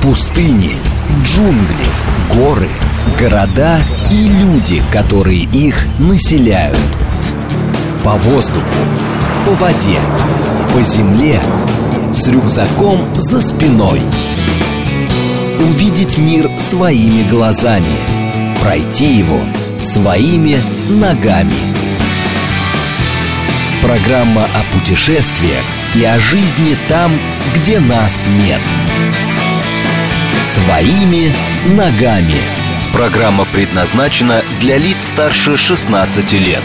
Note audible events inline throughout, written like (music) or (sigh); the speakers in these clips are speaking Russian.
Пустыни, джунгли, горы, города и люди, которые их населяют. По воздуху, по воде, по земле, с рюкзаком за спиной. Увидеть мир своими глазами, пройти его своими ногами. Программа о путешествиях и о жизни там, где нас нет. Своими ногами. Программа предназначена для лиц старше 16 лет.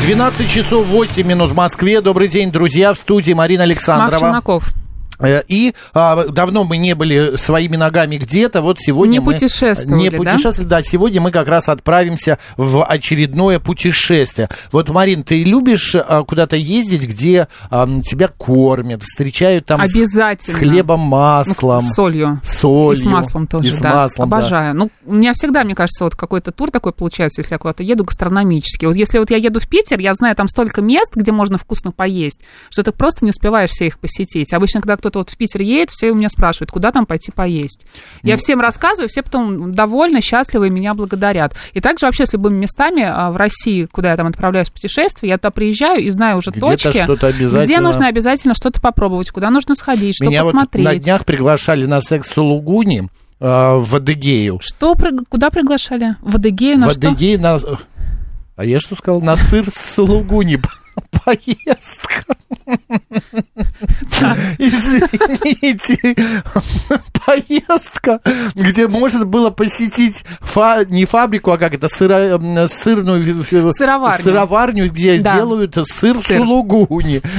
12 часов 8 минут в Москве. Добрый день, друзья. В студии Марина Александрова. Макс Шинаков. Э, И а, давно мы не были своими ногами где-то, вот сегодня Не мы... путешествовали, Не да? путешествовали, да? Сегодня мы как раз отправимся в очередное путешествие. Вот, Марин, ты любишь а, куда-то ездить, где а, тебя кормят, встречают там Обязательно. с хлебом, маслом, Ну, с солью. солью. И с маслом тоже, И с да. маслом, да. Обожаю. Ну, у меня всегда, мне кажется, вот какой-то тур такой получается, если я куда-то еду гастрономический. Вот если вот я еду в Питер, я знаю там столько мест, где можно вкусно поесть, что ты просто не успеваешь все их посетить. Обычно, когда кто-то вот в Питер едет, все у меня спрашивают, куда там пойти поесть. Я всем рассказываю, все потом довольны, счастливы и меня благодарят. И также вообще с любыми местами а, в России, куда я там отправляюсь в путешествие, я туда приезжаю и знаю уже Где-то точки, что-то где обязательно. нужно обязательно что-то попробовать, куда нужно сходить, что Меня вот посмотреть. на днях приглашали на секс в Сулугуни, э, в Адыгею. Что, куда приглашали? В Адыгею на в что? Адыгее на... А я что сказал? На сыр с Сулугуни (laughs) поездка. (laughs) Извините. (laughs) Поездка, где можно было посетить фа- не фабрику, а как это, сыро- сырную... Сыроварню. Сыроварню, где Да. делают сыр, Сыр. сулугуни. (laughs)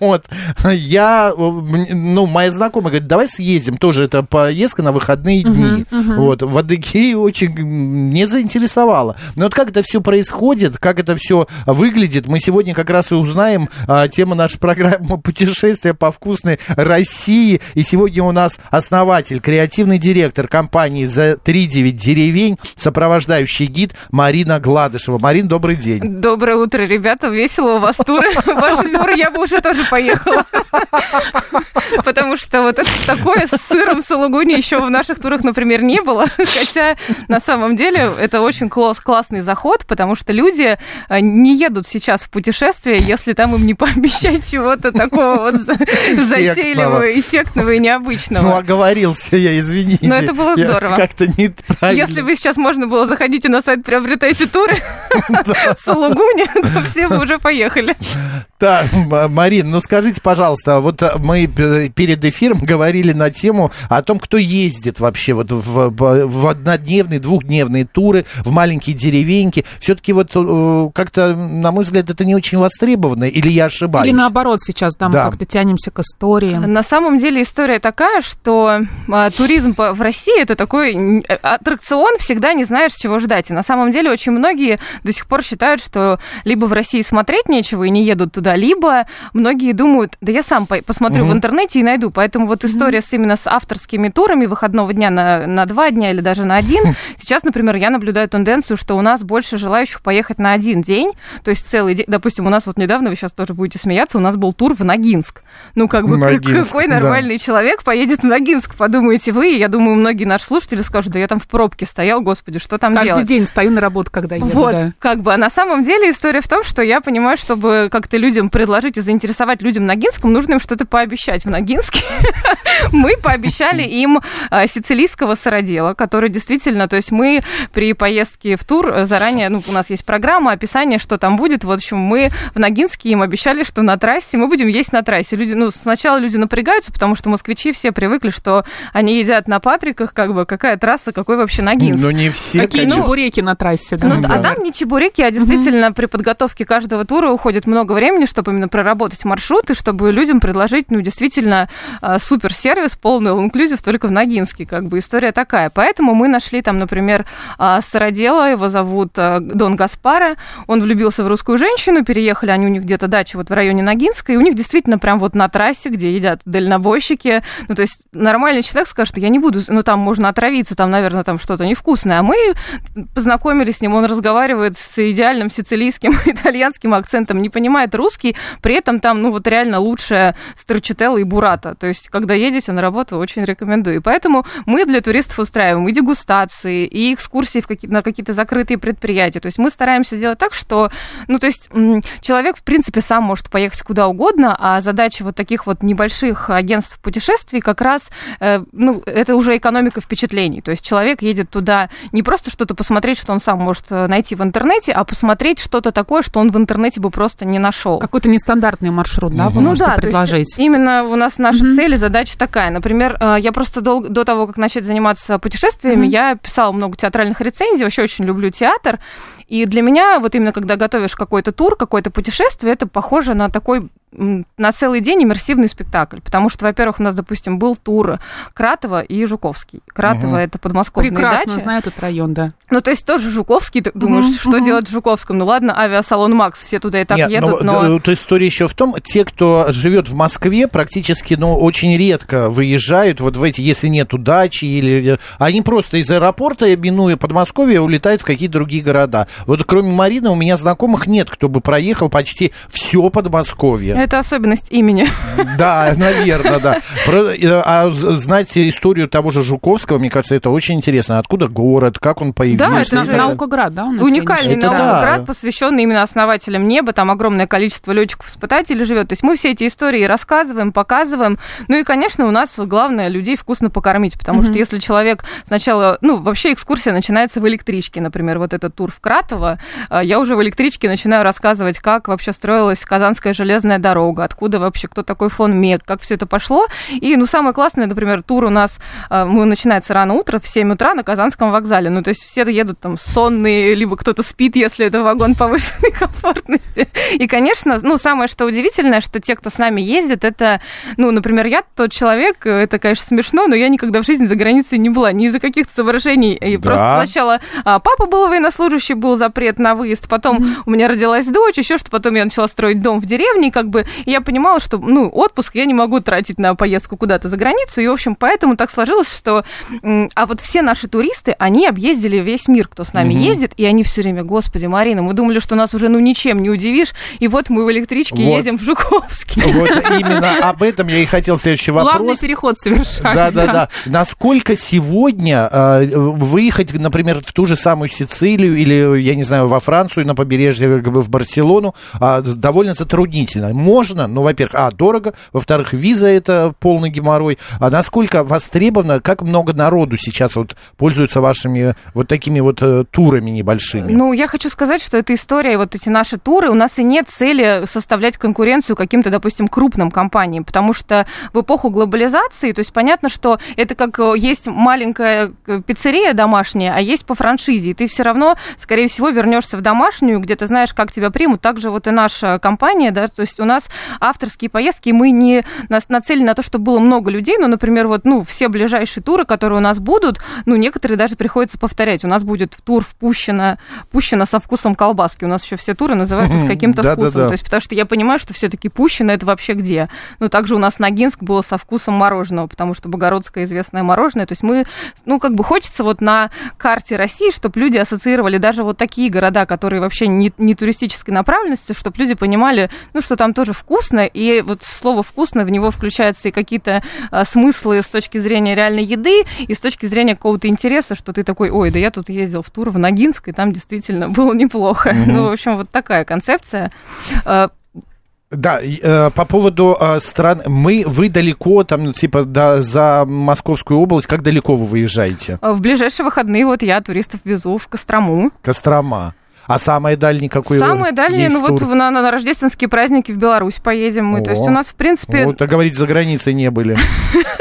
Вот. Я, э, ну, моя знакомая говорит, давай съездим. Тоже это поездка на выходные дни. Вот. В Адыгее очень не заинтересовало. Но вот как это все происходит, как это все выглядит, мы сегодня как раз и узнаем. А, Тема нашей программы «Путешествия по вкусной России». И сегодня у нас основатель, креативный директор компании «За 3-9 деревень», сопровождающий гид Марина Гладышева. Марин, добрый день. Доброе утро, ребята. Весело у вас туры. (laughs) Ваши туры я бы уже тоже поехала. (laughs) Потому что вот это такое с сыром сулугуни еще в наших турах, например, не было. (laughs) Хотя на самом деле это очень класс, классный заход, потому что люди э, не едут сейчас в путешествие, если там им не пообещать чего-то такого вот затейливого, эффектного и необычного. Ну, оговорился я, извините. Но это было здорово. Как-то неправильно. Если бы сейчас можно было, заходите на сайт, приобретайте туры (laughs) Сулугуни, (laughs) то все бы уже поехали. Так, М- Марин, ну скажите, пожалуйста, вот э, мы перед эфиром говорили на тему о том, кто ездит вообще вот в, в- однодневные, двухдневные туры, в маленькие деревеньки. Все-таки вот э, как-то, на мой взгляд, это не очень востребовано, или я ошибаюсь? Или наоборот сейчас, да, мы Да. как-то тянемся к истории. На самом деле история такая, что а, туризм в России это такой э, аттракцион, всегда не знаешь, чего ждать. И на самом деле очень многие до сих пор считают, что либо в России смотреть нечего и не едут туда, либо многие думают, да я сам по- посмотрю в интернете и найду. Поэтому вот история с именно с авторскими турами выходного дня на, на два дня или даже на один. Сейчас, например, я наблюдаю тенденцию, что у нас больше желающих поехать на один день, то есть целый день. Допустим, у нас вот недавно, вы сейчас тоже будете смеяться, у нас был тур в Ногинск. Ну, как бы, Ногинск, какой да. нормальный человек поедет в Ногинск, подумаете вы. И Я думаю, многие наши слушатели скажут, да я там в пробке стоял, господи, что там Каждый делать? день стою на работу, когда еду, Вот, да. как бы, а на самом деле история в том, что я понимаю, чтобы как-то людям предложить и заинтересовать людям Ногинском, нужно им что-то пообещать в Ногинске. (laughs) Мы пообещали им а, сицилийского сыродела, который действительно, то есть мы при поездке в тур э, заранее, ну, у нас есть программа, описание, что там будет. В общем, мы в Ногинске им обещали, что на трассе мы будем есть на трассе. Люди, ну, сначала люди напрягаются, потому что москвичи все привыкли, что они едят на Патриках, как бы, какая трасса, какой вообще Ногинск. Ну, не все, Какие конечно. чебуреки на трассе, да. Ну, да. а там не чебуреки, а действительно при подготовке каждого тура уходит много времени, чтобы именно проработать маршрут и чтобы людям предложить, ну, действительно а, супер-сервис, полный all-inclusive только в Ногинске, как бы история такая. Поэтому мы нашли там, например, а, сыродела, его зовут а, Дон Гаспара, он влюбился в русскую женщину, переехали они у них где-то дача вот в районе Ногинска, и у них действительно прям вот на трассе, где едят дальнобойщики, ну, то есть нормальный человек скажет, я не буду, ну, там можно отравиться, там, наверное, там что-то невкусное, а мы познакомились с ним, он разговаривает с идеальным сицилийским (laughs) итальянским акцентом, не понимает русский, Жуковский, при этом там, ну, вот реально лучшая строчителла и бурата. То есть, когда едете на работу, очень рекомендую. И поэтому мы для туристов устраиваем и дегустации, и экскурсии в какие- на какие-то закрытые предприятия. То есть мы стараемся сделать так, что, ну, то есть человек, в принципе, сам может поехать куда угодно, а задача вот таких вот небольших агентств путешествий как раз, э, ну, это уже экономика впечатлений. То есть человек едет туда не просто что-то посмотреть, что он сам может э, найти в интернете, а посмотреть что-то такое, что он в интернете бы просто не нашел. Какой-то нестандартный маршрут, да, вы ну можете да, то предложить? есть именно у нас наша цель и задача такая. Например, э, я просто дол- до того, как начать заниматься путешествиями, я писала много театральных рецензий, вообще очень люблю театр. И для меня, вот именно когда готовишь какой-то тур, какое-то путешествие, это похоже на такой на целый день иммерсивный спектакль. Потому что, во-первых, у нас, допустим, был тур Кратова и Жуковский. Кратово это подмосковные Прекрасно дачи. знаю этот район, да. Ну, то есть тоже Жуковский, ты думаешь, Мгм, что мгм. делать в Жуковском? Ну ладно, авиасалон Макс, все туда и так Нет, едут, ну, но... д- то история еще в том, те, кто живет в Москве, практически, ну, очень редко выезжают вот в эти, если нету дачи, или... э, Они просто из аэропорта, минуя Подмосковье, улетают в какие-то другие города. Вот кроме Марины у меня знакомых нет, кто бы проехал почти все Подмосковье. Это особенность имени. Да, наверное, да. Про- э, А знать историю того же Жуковского, мне кажется, это очень интересно. Откуда город, как он появился? Да, это далее. Наукоград, да, у нас? Уникальный Это да. наукоград, посвященный именно основателям неба. Там огромное количество летчиков-испытателей живет. То есть мы все эти истории рассказываем, показываем. Ну и, конечно, у нас главное людей вкусно покормить. Потому что если человек сначала... Ну, вообще экскурсия начинается в электричке. Например, вот этот тур в Кратово. А, Я уже в электричке начинаю рассказывать, как вообще строилась Казанская железная дорога, откуда вообще, кто такой фон Мек, как все это пошло. И, ну, самое классное, например, тур у нас а, мы начинается рано утро, в 7 утра на Казанском вокзале. Ну, то есть все едут там сонные, либо кто-то спит, если это вагон повышенной (laughs) комфортности. И, конечно, ну, самое что удивительное, что те, кто с нами ездит, это, ну, например, я тот человек, это, конечно, смешно, но я никогда в жизни за границей не была, ни из-за каких-то соображений. И Да. просто сначала а, папа был военнослужащий, был запрет на выезд, потом у меня родилась дочь, еще что потом я начала строить дом в деревне, и как бы я понимала, что, ну, отпуск я не могу тратить на поездку куда-то за границу, и, в общем, поэтому так сложилось, что... А вот все наши туристы, они объездили весь мир, кто с нами ездит, и они все время, господи, Марина, мы думали, что нас уже, ну, ничем не удивишь, и вот мы в электричке Вот. едем в Жуковский. Вот (laughs) именно об этом я и хотел следующий Главный вопрос. переход совершать. Да, да, да. Насколько сегодня э, выехать, например, в ту же самую Сицилию или, я не знаю, во Францию, на побережье, как бы в Барселону, а, довольно затруднительно. Можно, ну, во-первых, а, дорого, во-вторых, виза это полный геморрой. А насколько востребовано, как много народу сейчас вот пользуются вашими вот такими вот э, турами небольшими? Ну, я хочу сказать, что эта история, вот эти наши туры, у нас и нет цели составлять конкуренцию каким-то, допустим, крупным компаниям, потому что в эпоху глобализации, то есть понятно, что это как э, есть маленькая э, пиццерия домашняя, а есть по франшизе, и ты все равно, скорее всего, вернешься в домашнюю, где ты знаешь, как тебя примут. Также вот и наша компания, да, то есть у нас авторские поездки, мы не нас нацелены на то, чтобы было много людей, но, например, вот, ну, все ближайшие туры, которые у нас будут, ну, некоторые даже приходится повторять. У нас будет тур в Пущино, Пущино со вкусом колбаски. У нас еще все туры называются с каким-то вкусом. То есть, потому что я понимаю, что все-таки Пущино это вообще где. Ну, также у нас Ногинск было со вкусом мороженого, потому что Богородское известное мороженое. То есть мы, ну, как бы хочется вот на карте России, чтобы люди ассоциировали даже вот такие города, которые вообще не, не туристической направленности, чтобы люди понимали, ну, что там тоже вкусно, и вот слово «вкусно» в него включаются и какие-то а, смыслы с точки зрения реальной еды, и с точки зрения какого-то интереса, что ты такой, ой, да я тут ездил в тур в Ногинск, и там действительно было неплохо. Ну, в общем, вот такая концепция. Да, э, по поводу э, стран, мы, вы далеко, там, типа, да, за Московскую область, как далеко вы выезжаете? В ближайшие выходные вот я туристов везу в Кострому. Кострома. А самый дальний какой Самые дальние, есть ну вот тур? на, на рождественские праздники в Беларусь поедем мы. То есть О. у нас, в принципе... Вот, а говорить, за границей не были. (laughs)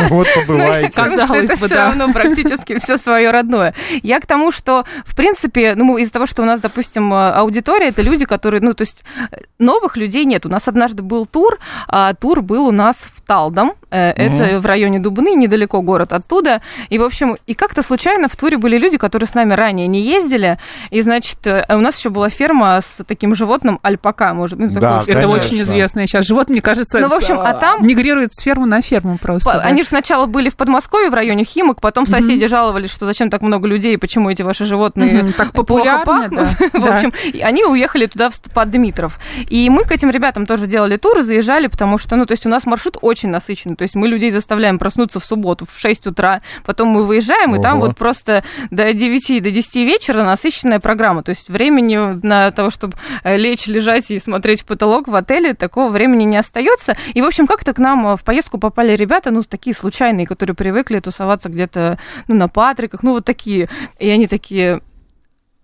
Вот побываете. Казалось бы, все да. равно практически все свое родное. Я к тому, что, в принципе, ну, из-за того, что у нас, допустим, э, аудитория, это люди, которые, ну, то есть э, новых людей нет. У нас однажды был тур, а тур был у нас в Талдом, э, это в районе Дубны, недалеко город оттуда. И, в общем, и как-то случайно в туре были люди, которые с нами ранее не ездили, и, значит, у нас еще была ферма с таким животным альпака, может, ну, Да, такое- Это конечно. очень известное сейчас животное, мне кажется, Ну, в общем, а там- мигрирует с фермы на ферму просто. По- да. Они же сначала были в Подмосковье в районе Химок, потом соседи жаловались, что зачем так много людей, почему эти ваши животные Мгм, так плохо пахнут. да, (laughs) В да. общем, и они уехали туда, в- под Дмитров. И мы к этим ребятам тоже делали туры, заезжали, потому что, ну, то есть у нас маршрут очень насыщенный. То есть мы людей заставляем проснуться в субботу в 6 утра, потом мы выезжаем, и там Ого. вот просто до 9, до 10 вечера насыщенная программа. То есть времени на того, чтобы э, лечь, лежать и смотреть в потолок в отеле, такого времени не остается. И, в общем, как-то к нам э, в поездку попали ребята, ну, такие случайные, которые привыкли тусоваться где-то, ну, на Патриках, ну, вот такие. И они такие,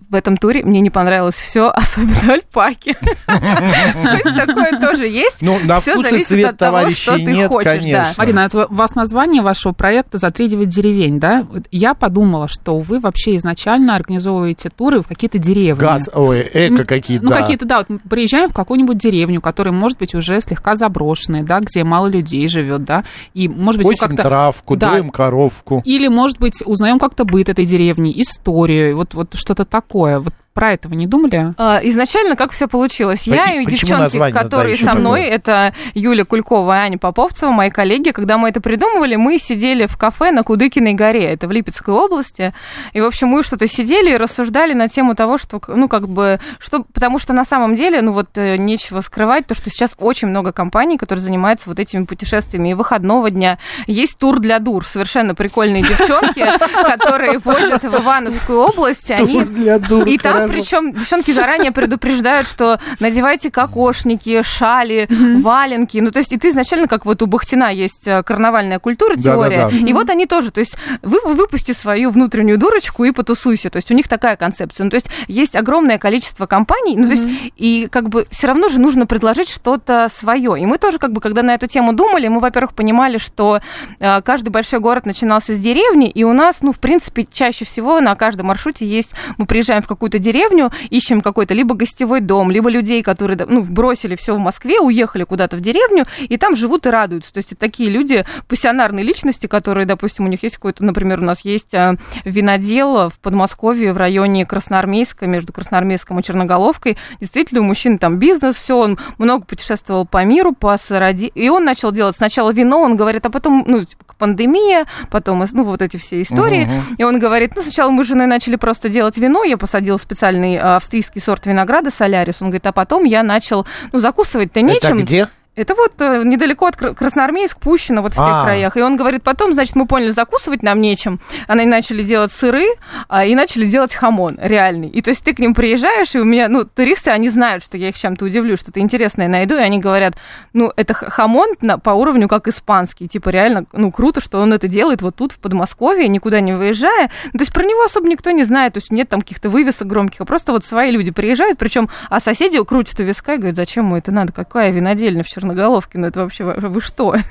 в этом туре мне не понравилось все, (laughs) особенно альпаки. (laughs) То есть такое тоже есть. Ну, на вкус и зависит цвет от того, товарищей что ты нет, хочешь, да. конечно. Марина, это у вас название вашего проекта «За три девять деревень», да? Я подумала, что вы вообще изначально организовываете туры в какие-то деревни. Газ, ой, эко какие-то, Ну, какие-то, да, вот мы приезжаем в какую-нибудь деревню, которая, может быть, уже слегка заброшенная, да, где мало людей живет, да, и, может быть, как-то... травку, Да. доим коровку. Или, может быть, узнаем как-то быт этой деревни, историю, вот, вот что-то такое. Вот про это вы не думали? А, Изначально как все получилось? Я и и девчонки, да, которые ещё со мной, такое? это Юля Кулькова и Аня Поповцева, мои коллеги, когда мы это придумывали, мы сидели в кафе на Кудыкиной горе, это в Липецкой области, и, в общем, мы что-то сидели и рассуждали на тему того, что, ну, как бы, что, потому что на самом деле, ну, вот, э, нечего скрывать, то, что сейчас очень много компаний, которые занимаются вот этими путешествиями, и выходного дня есть тур для дур, совершенно прикольные девчонки, (laughs) которые возят в Ивановскую область, они... Тур для дур, И там, хорошо. причем, девчонки заранее предупреждают, что надевайте кокошники, шали, валенки. Ну, то есть, и ты изначально, как вот у Бахтина есть э, карнавальная культура, теория. И вот они тоже. То есть, вы, выпусти свою внутреннюю дурочку и потусуйся. То есть, у них такая концепция. Ну, то есть, есть огромное количество компаний, ну, то есть, и как бы все равно же нужно предложить что-то свое. И мы тоже, как бы, когда на эту тему думали, мы, во-первых, понимали, что э, каждый большой город начинался с деревни, и у нас, ну, в принципе, чаще всего на каждом маршруте есть, мы приезжаем в какую-то деревню, ищем какой-то либо гостевой дом, либо людей, которые, ну, бросили все в Москве, уехали куда-то в деревню, и там живут и радуются. То есть это такие люди, пассионарные личности, которые, допустим, у них есть какой-то, например, у нас есть а, винодел в Подмосковье в районе Красноармейска, между Красноармейском и Черноголовкой. Действительно, у мужчины там бизнес, все, он много путешествовал по миру, по сороди... И он начал делать сначала вино, он говорит, а потом, ну, типа, пандемия, потом, ну, вот эти все истории. И он говорит, ну, сначала мы с женой начали просто делать вино, я посадил специальный а, австрийский сорт винограда солярис, он говорит, а потом я начал, ну, закусывать-то Это нечем. где? Это вот э, недалеко от Кра- Красноармейск, Пущино, вот в тех А. краях. И он говорит, потом, значит, мы поняли, закусывать нам нечем. Они начали делать сыры а, и начали делать хамон реальный. И то есть ты к ним приезжаешь, и у меня, ну, туристы, они знают, что я их чем-то удивлю, что-то интересное найду, и они говорят, ну, это хамон на- по уровню как испанский. Типа реально, ну, круто, что он это делает вот тут, в Подмосковье, никуда не выезжая. Ну, то есть про него особо никто не знает, то есть нет там каких-то вывесок громких, а просто вот свои люди приезжают, причем, а соседи крутят у виска и говорят, зачем ему это надо, какая винодельня в Черноголовке, ну это вообще, вы что? (laughs)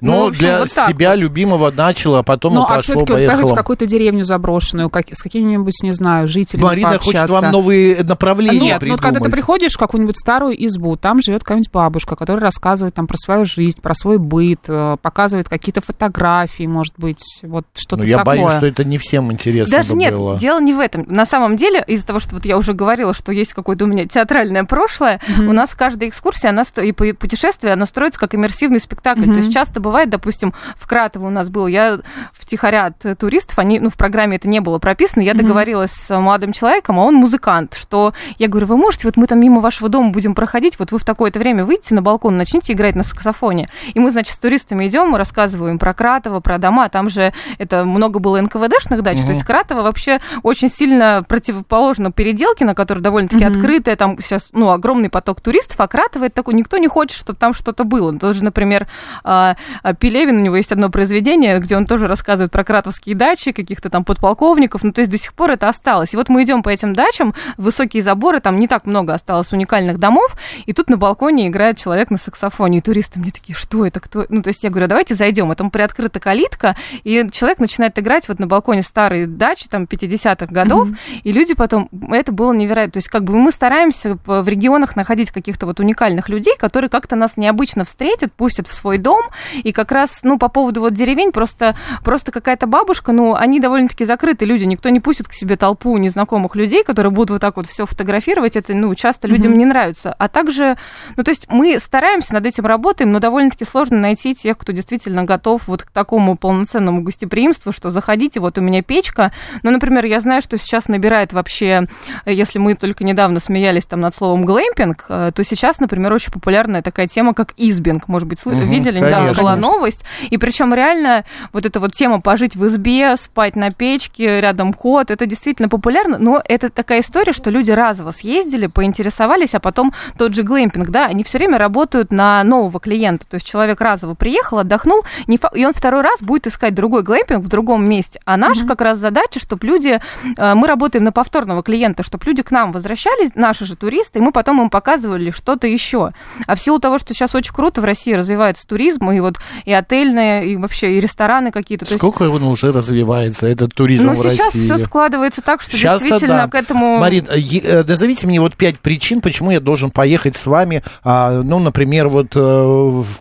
Ну, Ну, для вот так себя любимого начала, а потом Ну, и а пошло, все-таки вот поехало. в какую-то деревню заброшенную, как, с какими-нибудь, не знаю, жителями Марина хочет пообщаться. вам новые направления Нет, ну вот когда ты придумать. приходишь в какую-нибудь старую избу, там живет какая-нибудь бабушка, которая рассказывает там про свою жизнь, про свой быт, э, показывает какие-то фотографии, может быть, вот что-то Ну, я такое. боюсь, что это не всем интересно Даже бы нет, было. дело не в этом. На самом деле, из-за того, что вот я уже говорила, что есть какое-то у меня театральное прошлое, у нас каждая экскурсия, она сто- и по- путешествие, она строится как иммерсивный спектакль. То есть часто бывает, допустим, в Кратово у нас был, я втихаря от туристов, они, ну, в программе это не было прописано, я договорилась с молодым человеком, а он музыкант, что я говорю, вы можете, вот мы там мимо вашего дома будем проходить, вот вы в такое-то время выйдете на балкон, начните играть на саксофоне. И мы, значит, с туристами идем, мы рассказываем про Кратово, про дома, там же это много было НКВДшных дач, то есть Кратово вообще очень сильно противоположно Переделкино, которое довольно-таки открытое, там сейчас, ну, огромный поток туристов, а Кратово это такой, никто не хочет, чтобы там что-то было. Тоже, например, а, а, Пелевин, у него есть одно произведение, где он тоже рассказывает про кратовские дачи, каких-то там подполковников, ну, то есть до сих пор это осталось. И вот мы идем по этим дачам, высокие заборы, там не так много осталось уникальных домов, и тут на балконе играет человек на саксофоне, и туристы мне такие, что это, кто? Ну, то есть я говорю, давайте зайдем, а там приоткрыта калитка, и человек начинает играть вот на балконе старой дачи, там, 50-х годов, и люди потом, это было невероятно, то есть как бы мы стараемся в в регионах находить каких-то вот уникальных людей, которые как-то нас нас необычно встретят, пустят в свой дом, и как раз, ну, по поводу вот деревень, просто, просто какая-то бабушка, ну, они довольно-таки закрытые люди, никто не пустит к себе толпу незнакомых людей, которые будут вот так вот все фотографировать, это, ну, часто людям mm-hmm. не нравится. А также, ну, то есть мы стараемся, над этим работаем, но довольно-таки сложно найти тех, кто действительно готов вот к такому полноценному гостеприимству, что заходите, вот у меня печка. Ну, например, я знаю, что сейчас набирает вообще, если мы только недавно смеялись там над словом глэмпинг, э, то сейчас, например, очень популярная такая тема, как избинг. Может быть, угу, видели? Конечно, да, была новость. И причем реально вот эта вот тема пожить в избе, спать на печке, рядом кот, это действительно популярно, но это такая история, что люди разово съездили, поинтересовались, а потом тот же глэмпинг, да, они все время работают на нового клиента. То есть человек разово приехал, отдохнул, и он второй раз будет искать другой глэмпинг в другом месте. А наша mm-hmm. как раз задача, чтобы люди, э, мы работаем на повторного клиента, чтобы люди к нам возвращались, наши же туристы, и мы потом им показывали что-то еще. А в силу того, что сейчас очень круто в России развивается туризм, и вот и отельные, и вообще и рестораны какие-то. Сколько есть... он уже развивается, этот туризм ну, в России? Сейчас все складывается так, что сейчас действительно да. к этому... Марин, э, э, назовите мне вот пять причин, почему я должен поехать с вами, а, ну, например, вот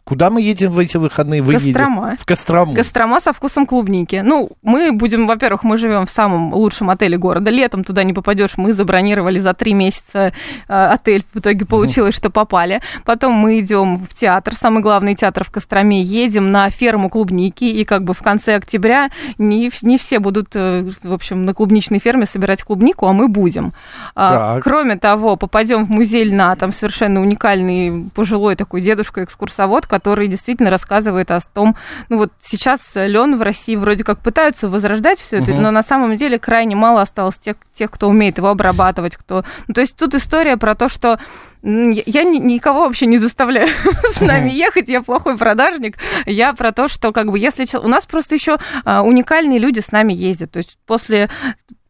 куда мы едем в эти выходные? Вы Кострома. Едете? В Кострому. Кострома со вкусом клубники. Ну, мы будем, во-первых, мы живем в самом лучшем отеле города. Летом туда не попадешь. Мы забронировали за три месяца э, отель. В итоге получилось, что попали. Потом мы идем в театр, самый главный театр в Костроме. Едем на ферму клубники. И как бы в конце октября не, не все будут, э, в общем, на клубничной ферме собирать клубнику, а мы будем. А, так. Кроме того, попадем в музей льна. Там совершенно уникальный пожилой такой дедушка-экскурсовод, который действительно рассказывает о том, ну вот сейчас лен в России вроде как пытаются возрождать все это, угу. но на самом деле крайне мало осталось тех, тех, кто умеет его обрабатывать, кто... Ну, то есть тут история про то, что я никого вообще не заставляю (laughs) с нами (laughs) ехать, я плохой продажник. Я про то, что как бы если у нас просто еще а, уникальные люди с нами ездят. То есть после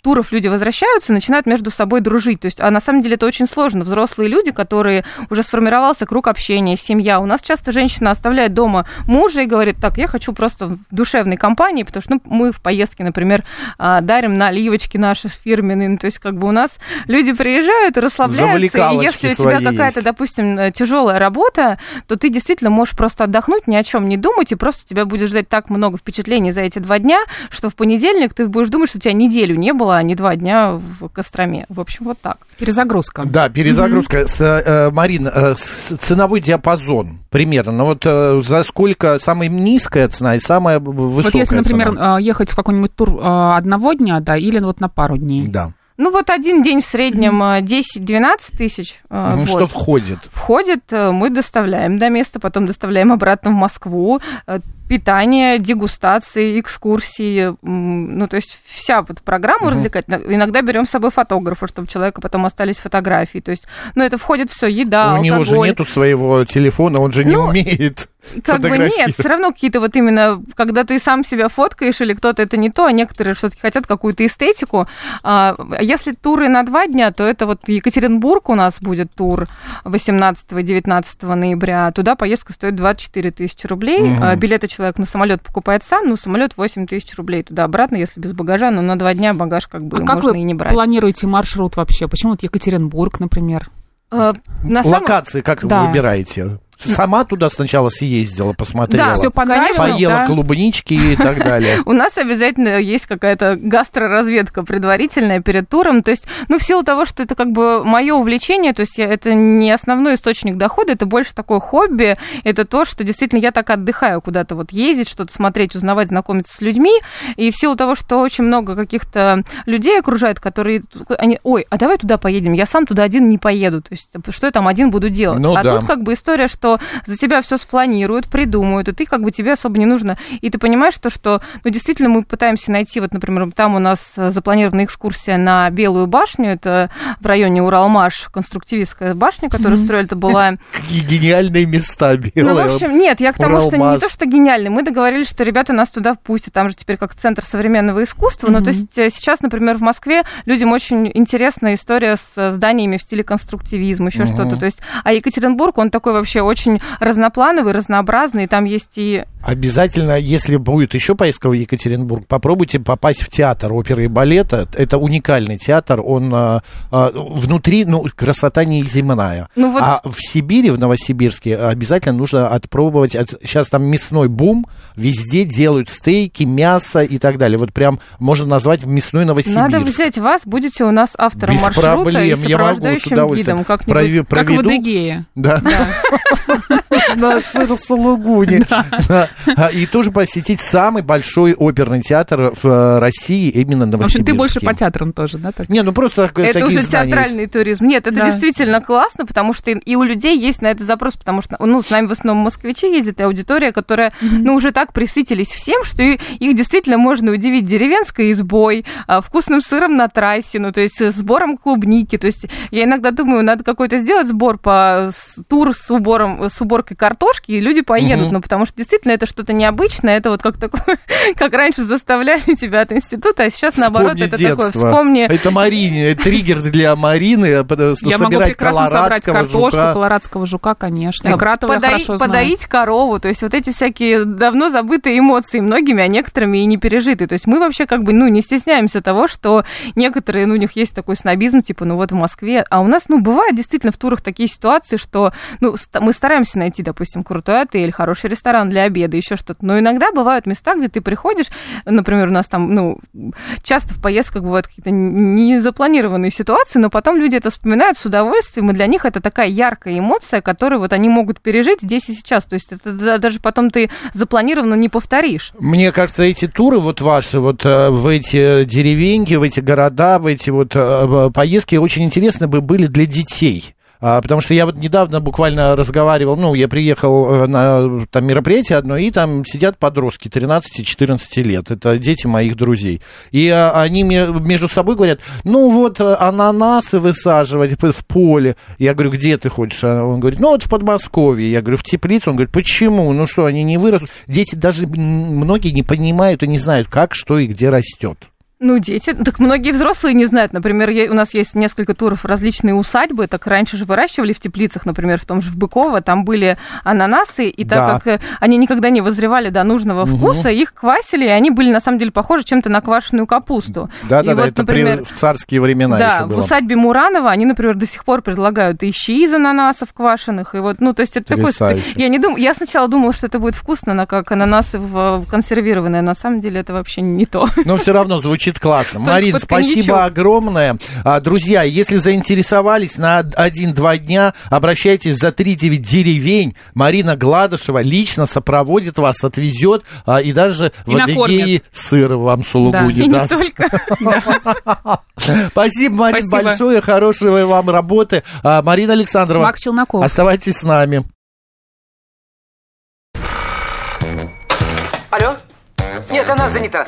туров люди возвращаются, начинают между собой дружить. То есть, а на самом деле это очень сложно. Взрослые люди, которые уже сформировался круг общения, семья. У нас часто женщина оставляет дома мужа и говорит, так, я хочу просто в душевной компании, потому что ну, мы в поездке, например, а, дарим наливочки наши фирменные. Ну, то есть, как бы у нас люди приезжают и расслабляются. И если у тебя какая-то, допустим, тяжелая работа, то ты действительно можешь просто отдохнуть, ни о чем не думать, и просто тебя будет ждать так много впечатлений за эти два дня, что в понедельник ты будешь думать, что у тебя неделю не было, а не два дня в Костроме. В общем, вот так. Перезагрузка. Да, перезагрузка. Mm-hmm. С, э, Марин, э, ценовой диапазон примерно. Ну вот э, за сколько самая низкая цена и самая высокая Вот если, например, цена? ехать в какой-нибудь тур одного дня, да, или вот на пару дней. Да. Ну вот один день в среднем 10-12 тысяч. Ну, вот. Что входит? Входит, мы доставляем до места, потом доставляем обратно в Москву питание, дегустации, экскурсии, ну, то есть вся вот программа угу. развлекательная. Иногда берем с собой фотографа, чтобы человека потом остались фотографии. То ну, это входит все, еда, У алкоголь. него же нету своего телефона, он же не ну, умеет (laughs) как бы нет, все равно какие-то вот именно, когда ты сам себя фоткаешь или кто-то, это не то, а некоторые все-таки хотят какую-то эстетику. А, если туры на два дня, то это вот Екатеринбург у нас будет тур 18-19 ноября. Туда поездка стоит 24 тысячи рублей. Угу. Билеты человек на самолет покупает сам, но самолет 8 тысяч рублей туда-обратно, если без багажа, но на два дня багаж как бы а можно как и не брать. планируете маршрут вообще? Почему вот Екатеринбург, например? Э, на Локации как да. вы выбираете? Сама туда сначала съездила, посмотрела. Да, все понравилось. Поела да. клубнички и так далее. (laughs) У нас обязательно есть какая-то гастроразведка предварительная перед туром. То есть, ну, в силу того, что это как бы мое увлечение, то есть это не основной источник дохода, это больше такое хобби. Это то, что действительно я так отдыхаю куда-то вот ездить, что-то смотреть, узнавать, знакомиться с людьми. И в силу того, что очень много каких-то людей окружает, которые, они, ой, а давай туда поедем, я сам туда один не поеду. То есть, что я там один буду делать? Ну, а да. тут как бы история, что что за тебя все спланируют, придумают, и ты как бы тебе особо не нужно. И ты понимаешь то, что, ну, действительно, мы пытаемся найти, вот, например, там у нас запланирована экскурсия на Белую башню, это в районе Уралмаш, конструктивистская башня, которую строили, это была... (laughs) Какие гениальные места белые. Ну, в общем, нет, я к тому, что не то, что гениальные, мы договорились, что ребята нас туда впустят, там же теперь как центр современного искусства, но то есть э, сейчас, например, в Москве людям очень интересна история с зданиями в стиле конструктивизма, еще что-то, то есть, а Екатеринбург, он такой вообще очень очень разноплановый, разнообразный, там есть и... Обязательно, если будет еще поездка в Екатеринбург, попробуйте попасть в театр оперы и балета. Это уникальный театр, он а, а, внутри, ну, красота неземная. Ну вот- А в Сибири, в Новосибирске, обязательно нужно отпробовать. от- Сейчас там мясной бум, везде делают стейки, мясо и так далее. Вот прям можно назвать мясной Новосибирск. Надо взять вас, будете у нас автором Без маршрута проблем, и я могу с удовольствием. гидом. Как-нибудь. Прови- Как в проведу. Адыгее. Да. (laughs) На Сыр-Сулугуне. А, И тоже посетить самый большой оперный театр в э, России, именно В общем, ты больше по театрам тоже, да? так? Не, ну просто так- Это такие уже театральный туризм. Нет, это Да. действительно классно, потому что и у людей есть на это запрос, потому что, ну, с нами в основном москвичи ездят, и аудитория, которая, ну, уже так присытились всем, что и- их действительно можно удивить деревенской избой, а, вкусным сыром на трассе, ну, то есть с сбором клубники. То есть я иногда думаю, надо какой-то сделать сбор по тур с убором, с уборкой картошки, и люди поедут, Мгм. ну, потому что действительно это что-то необычное, это вот как такое, (laughs) как раньше заставляли тебя от института, а сейчас наоборот Вспомни это детство. такое, вспомни Это Марине, триггер для Марины, э, под- Я могу собирать прекрасно собрать картошку, жука. колорадского жука, конечно. Да, И Кратова я подаи- хорошо знаю. подоить корову, то есть вот эти всякие давно забытые эмоции многими, а некоторыми и не пережиты. То есть мы вообще как бы, ну, не стесняемся того, что некоторые, ну, у них есть такой снобизм, типа, ну, вот в Москве, а у нас, ну, бывает действительно в турах такие ситуации, что, ну, ст- мы стараемся найти, допустим, крутой отель, хороший ресторан для обеда, еще что-то, но иногда бывают места, где ты приходишь, например, у нас там, ну, часто в поездках бывают какие-то незапланированные ситуации, но потом люди это вспоминают с удовольствием, и для них это такая яркая эмоция, которую вот они могут пережить здесь и сейчас. То есть это да- даже потом ты запланированно не повторишь. Мне кажется, эти туры вот ваши, вот э, в эти деревеньки, в эти города, в эти вот э, поездки очень интересны бы были для детей. А, потому что я вот недавно буквально разговаривал, ну, я приехал э, на там мероприятие одно, и там сидят подростки 13-14 лет, это дети моих друзей. И а, они ме- между собой говорят, ну, вот э, ананасы высаживать в поле. Я говорю, где ты хочешь? А Он говорит, ну, вот в Подмосковье. Я говорю, в теплицу. Он говорит, почему? Ну, что, они не вырастут? Дети даже многие не понимают и не знают, как, что и где растет. Ну, дети, так многие взрослые не знают. Например, у нас есть несколько туров различные усадьбы, так раньше же выращивали в теплицах, например, в том же в Быково, там были ананасы, и так Да. как э, они никогда не возревали до нужного вкуса, их квасили, и они были на самом деле похожи чем-то на квашеную капусту. Да-да-да, И вот, это например, при- в царские времена да, еще в было. усадьбе Муранова они, например, до сих пор предлагают и щи из ананасов квашеных, и вот, ну, то есть это такой... Потрясающе. Я не думаю, я сначала думала, что это будет вкусно, но как ананасы в, в консервированные, на самом деле это вообще не то. Но все равно звучит классно. Только Марин, спасибо огромное. А, друзья, если заинтересовались на один-два дня, обращайтесь за 3-9 деревень. Марина Гладышева лично сопроводит вас, отвезет а, и даже И в Адыгее сыр вам И сулугуни не даст. только. (laughs) Спасибо, Марин, большое, хорошей вам работы. А, Марина Александрова, Макс Челноков. оставайтесь с нами. Алло? Нет, она занята.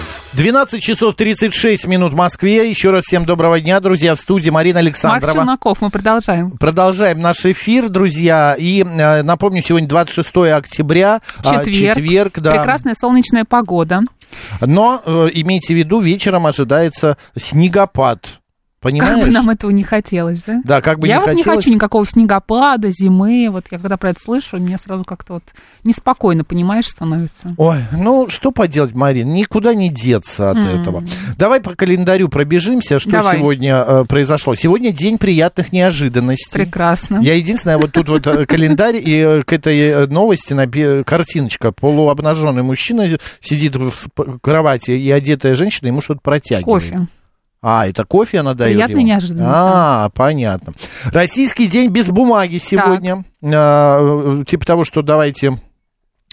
12 часов 36 минут в Москве. Еще раз всем доброго дня, друзья. В студии Марина Макс Александрова. Челноков, мы продолжаем. Продолжаем наш эфир, друзья. И э, напомню, сегодня 26 октября, а, Четверг. четверг, да. Прекрасная солнечная погода. Но э, имейте в виду, вечером ожидается снегопад. Понимаешь? Как бы нам этого не хотелось, да? Да, как бы я не вот хотелось. не хочу никакого снегопада, зимы. Вот я когда про это слышу, мне сразу как-то вот неспокойно, понимаешь, становится. Ой, ну что поделать, Марин, никуда не деться от этого. Давай по календарю пробежимся, что Давай. сегодня э, произошло. Сегодня день приятных неожиданностей. Прекрасно. Я единственное, вот тут вот э, (laughs) календарь, и э, к этой э, новости картиночка. Полуобнаженный мужчина сидит в кровати, и одетая женщина ему что-то протягивает. Кофе. А, это кофе она дает Приятная ему? неожиданность, А, понятно. Российский день без бумаги сегодня. А, э, типа того, что давайте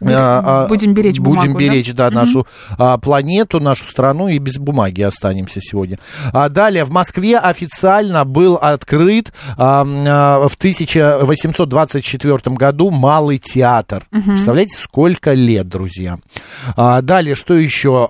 а, Будем беречь бумагу, Будем да? беречь, да, нашу а, планету, нашу страну и без бумаги останемся сегодня. А далее, в Москве официально был открыт а, а, в 1824 году Малый театр. Представляете, сколько лет, друзья. А, далее, что еще?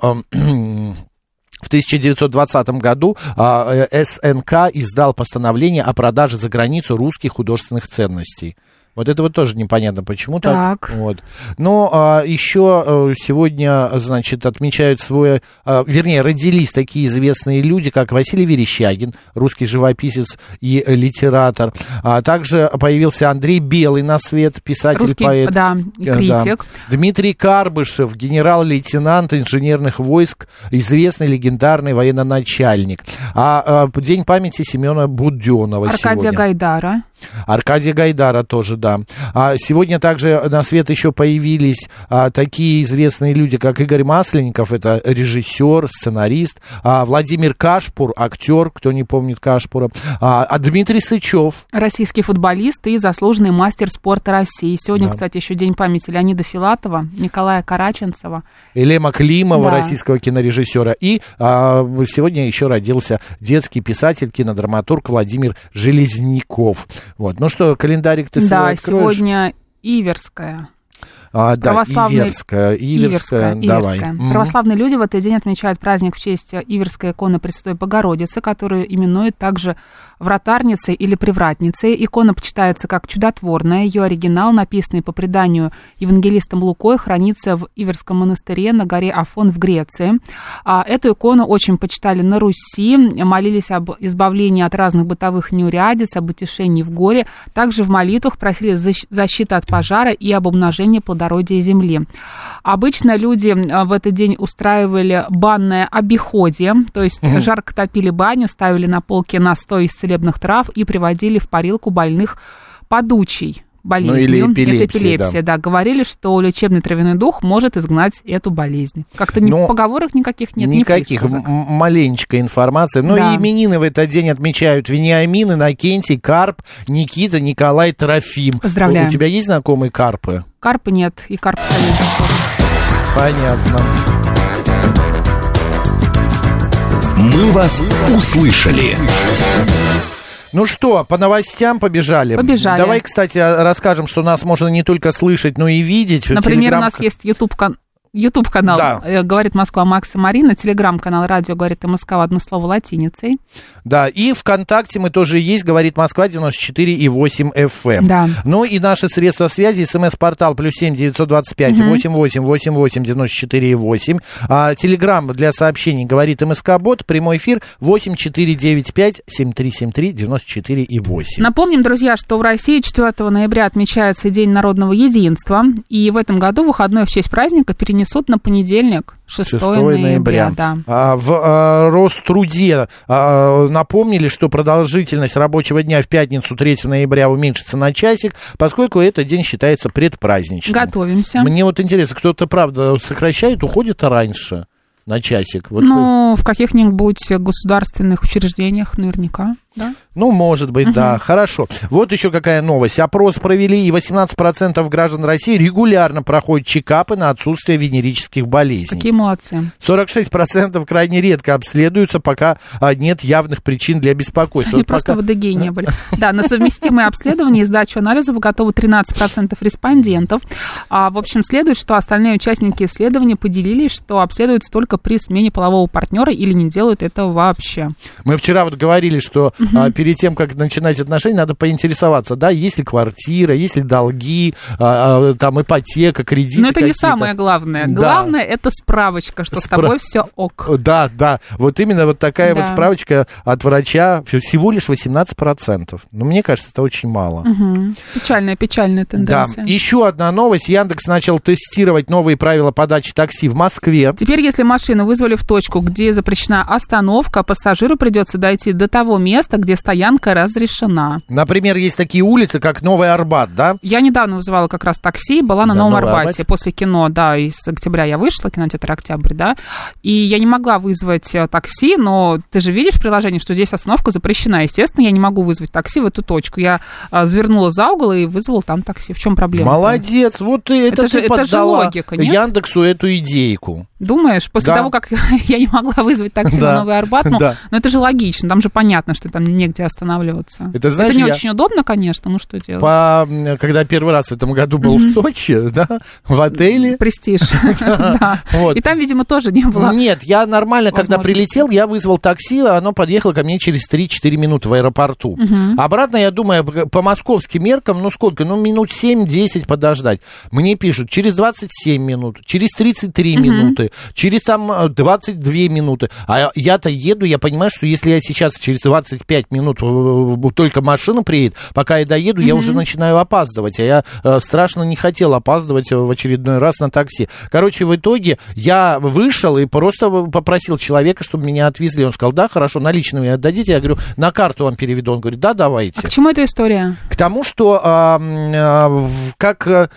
В 1920 году а, э, СНК издал постановление о продаже за границу русских художественных ценностей. Вот это вот тоже непонятно, почему так. Так. Вот. Но а, еще а, сегодня, значит, отмечают свой, а, вернее, родились такие известные люди, как Василий Верещагин, русский живописец и э, литератор. А также появился Андрей Белый на свет, писатель, Русский, поэт. да, Э, критик. Дмитрий Карбышев, генерал-лейтенант инженерных войск, известный легендарный военноначальник. А, а, день памяти Семена Буденова Аркадия сегодня. Гайдара. Аркадия Гайдара тоже, да. А сегодня также на свет еще появились а, такие известные люди, как Игорь Масленников, это режиссер, сценарист, а, Владимир Кашпур, актер, кто не помнит Кашпура, а, а Дмитрий Сычев, Российский футболист и заслуженный мастер спорта России. Сегодня, Да. кстати, еще день памяти Леонида Филатова, Николая Караченцева. Элема Климова, Да. российского кинорежиссера. И а, сегодня еще родился детский писатель, кинодраматург Владимир Железняков. Вот. Ну что, календарик ты свой да, откроешь? сегодня Иверская. А, да, православный- Иверская, Иверская, давай. Иверская. Мгм. Православные люди в этот день отмечают праздник в честь Иверской иконы Пресвятой Богородицы, которую именуют также вратарницей или привратницей. Икона почитается как чудотворная. Ее оригинал, написанный по преданию евангелистом Лукой, хранится в Иверском монастыре на горе Афон в Греции. А эту икону очень почитали на Руси, молились об избавлении от разных бытовых неурядиц, об утешении в горе. Также в молитвах просили защ- защиты от пожара и об умножении плодородия земли. Обычно люди в этот день устраивали банное обиходие, то есть жарко топили баню, ставили на полке настой из целебных трав и приводили в парилку больных подучей болезнью. Ну, или Это эпилепсией, эпилепсия, да. Говорили, что лечебный травяной дух может изгнать эту болезнь. Как-то ни поговорок никаких нет, ни Никаких, м- маленечко информации. Ну Да. и именины в этот день отмечают Вениамин, Иннокентий, Карп, Никита, Николай, Трофим. Поздравляем. У, тебя есть знакомые Карпы? Карпа нет, и карп советов. Понятно. «Мы вас услышали». Ну что, по новостям побежали? Побежали. Давай, кстати, расскажем, что нас можно не только слышать, но и видеть. Например, Телеграм- у нас есть YouTube канал. YouTube канал Да. э, «Говорит Москва» Макс и Марина, телеграм-канал «Радио говорит МСК» в одно слово латиницей. Да, и ВКонтакте мы тоже есть, говорит Москва 94 и 8 FM. Да. Ну и наши средства связи, смс-портал плюс семь девятьсот двадцать пять восемь восемь восемь восемь девяносто четыре и восемь. А, Телеграмм для сообщений говорит МСК Бот, прямой эфир восемь четыре девять пять семь три семь три девяносто четыре и восемь. Напомним, друзья, что в России 4 ноября отмечается День народного единства, и в этом году выходной в честь праздника перенесут на понедельник, 6, 6 ноября. ноября. да. А, в а, Роструде а, напомнили, что продолжительность рабочего дня в пятницу 3 ноября уменьшится на часик, поскольку этот день считается предпраздничным. Готовимся. Мне вот интересно, кто-то, правда, сокращает, уходит раньше на часик? Вот, Ну, в каких-нибудь государственных учреждениях наверняка, да? Ну, может быть, да. Хорошо. Вот еще какая новость. Опрос провели, и 18% граждан России регулярно проходят чекапы на отсутствие венерических болезней. Какие молодцы. 46% крайне редко обследуются, пока а, нет явных причин для беспокойства. Они Вот просто пока- в АДГ не были. Да, на совместимые обследования и сдачу анализов готовы 13% респондентов. А, в общем, следует, что остальные участники исследования поделились, что обследуются только при смене полового партнера или не делают этого вообще. Мы вчера вот говорили, что а, перед тем, как начинать отношения, надо поинтересоваться, да, есть ли квартира, есть ли долги, а, а, там ипотека, кредиты Но это не самое главное. Да. Главное это справочка, что с Спра- тобой все ок. Да, да, вот именно вот такая вот Да. справочка от врача, всего лишь 18%. Ну, мне кажется, это очень мало. Мгм. Печальная, печальная Да, тенденция. еще одна новость. Яндекс начал тестировать новые правила подачи такси в Москве. Теперь, если машину вызвали в точку, где запрещена остановка, пассажиру придется дойти до того места, где стоянка разрешена. Например, есть такие улицы, как Новый Арбат, да? Я недавно вызывала как раз такси, была на Да, Новом Новый Арбате. После кино, да, из октября я вышла, кинотеатр «Октябрь», да, и я не могла вызвать э, такси, но ты же видишь в приложении, что здесь остановка запрещена. Естественно, я не могу вызвать такси в эту точку. Я завернула за угол и вызвала там такси. В чем проблема? Молодец, вот ты, это, Это ты же- это же поддала логика, нет? Яндексу эту идейку. Думаешь, после Да. того, как (laughs) я не могла вызвать такси Да. на Новый Арбат, ну, (laughs) Да. ну, это же логично, там же понятно, что там негде останавливаться. Это, знаешь, не я- очень удобно, конечно, ну что делать? По, когда первый раз в этом году был в Сочи, (laughs) да, в отеле. Престиж. (laughs) Да. И там, видимо, тоже не было. Нет, я нормально, когда прилетел, я вызвал такси, оно подъехало ко мне через 3-4 минуты в аэропорту. Обратно, я думаю, по московским меркам, ну сколько, ну минут 7-10 подождать. Мне пишут, через 27 минут, через 33 минуты, через там э, 22 минуты. А я-то еду, я понимаю, что если я сейчас через 25 минут э, э, только машина приедет, пока я доеду, я уже начинаю опаздывать. А я э, страшно не хотел опаздывать э, в очередной раз на такси. Короче, в итоге я вышел и просто попросил человека, чтобы меня отвезли. Он сказал, да, хорошо, наличными отдадите. Я говорю, на карту вам переведу. Он говорит, да, давайте. А к чему эта история? К тому, что а, в- как...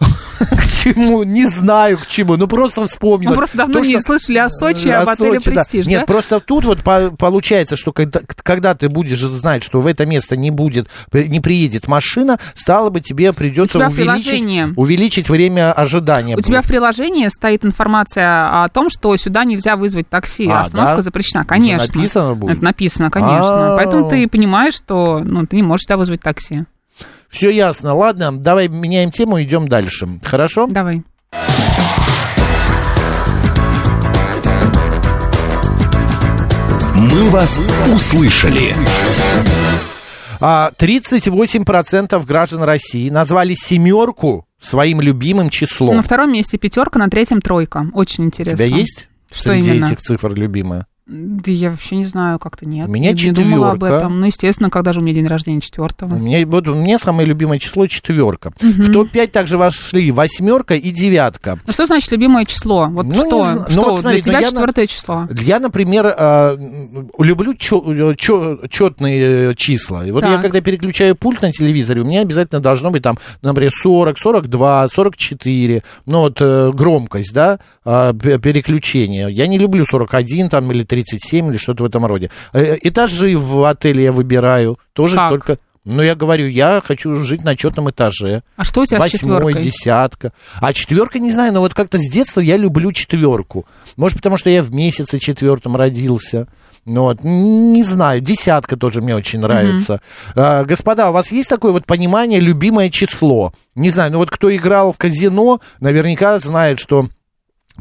а, (laughs) К чему? Не знаю к чему. Ну, просто вспомнил. Мы просто давно не слышали о Сочи и об отеле «Престиж», Нет, да? просто тут вот по- получается, что когда, когда ты будешь знать, что в это место не будет, не приедет машина, стало бы тебе придется увеличить, увеличить время ожидания. У тебя в приложении стоит информация о том, что сюда нельзя вызвать такси, А, остановка да? запрещена. Конечно. написано будет? Это написано, конечно. А. Поэтому ты понимаешь, что ну, ты не можешь сюда вызвать такси. Все ясно. Ладно, давай меняем тему, идем дальше. Хорошо? Давай. «Мы вас услышали». А 38% граждан России назвали семерку своим любимым числом. На втором месте пятерка, на третьем тройка. Очень У интересно. тебя есть Что среди именно? этих цифр любимая? Да я вообще не знаю, как-то нет. У меня не, не думала об четверка. этом. Ну, естественно, когда же у меня день рождения У четвертого. меня, вот, у меня самое любимое число четверка. В топ-5 также вошли восьмерка и девятка. Ну, что значит любимое число? Вот Ну, что? Ну, что вот смотри, для ну, тебя я на- четвертое число? Я, например, э, люблю четные числа. И вот я, Так. когда переключаю пульт на телевизоре, у меня обязательно должно быть там, например, 40, 42, 44. Ну, вот э, громкость, да, э, п- переключение. Я не люблю 41 там или 37 или что-то в этом роде. Э, Этажи в отеле я выбираю. Тоже Как? только... Ну, я говорю, я хочу жить на четном этаже. А что у тебя с Восьмой, четверкой? десятка. А четверка, не знаю, но вот как-то с детства я люблю четверку. Может, потому что я в месяце четвертом родился. Ну вот, не знаю, десятка тоже мне очень нравится. А, господа, у вас есть такое вот понимание, любимое число? Не знаю, ну вот кто играл в казино, наверняка знает, что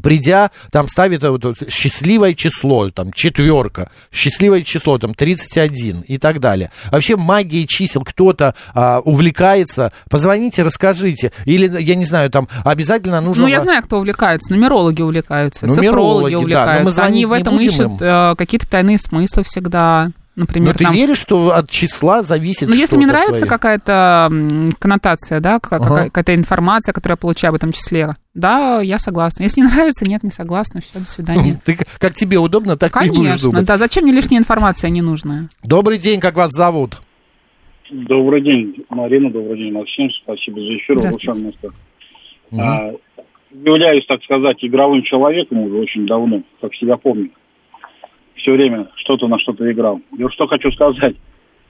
придя, там ставит вот, счастливое число, там, четверка, счастливое число, там, 31 и так далее. Вообще магией чисел кто-то а, увлекается, позвоните, расскажите. Или, я не знаю, там, обязательно нужно... Ну, я знаю, кто увлекается. Нумерологи увлекаются, Нумерологи, цифрологи да, увлекаются. Они звонить в этом ищут им? э, какие-то тайные смыслы всегда. Например, Но ты там... веришь, что от числа зависит Ну, если мне нравится твоей- какая-то коннотация, да, ка- Ага. какая-то информация, которую я получаю об этом числе, да, я согласна. Если не нравится, нет, не согласна, все, до свидания. (laughs) Ты, как тебе удобно, так ты и будешь Конечно, думать. да, зачем мне лишняя информация ненужная? Добрый день, как вас зовут? Добрый день, Марина, добрый день, Максим. Спасибо за эфир. Здравствуйте. Лучшее место. А, являюсь, так сказать, игровым человеком уже очень давно, как себя помню. Все время что-то на что-то играл. И вот что хочу сказать.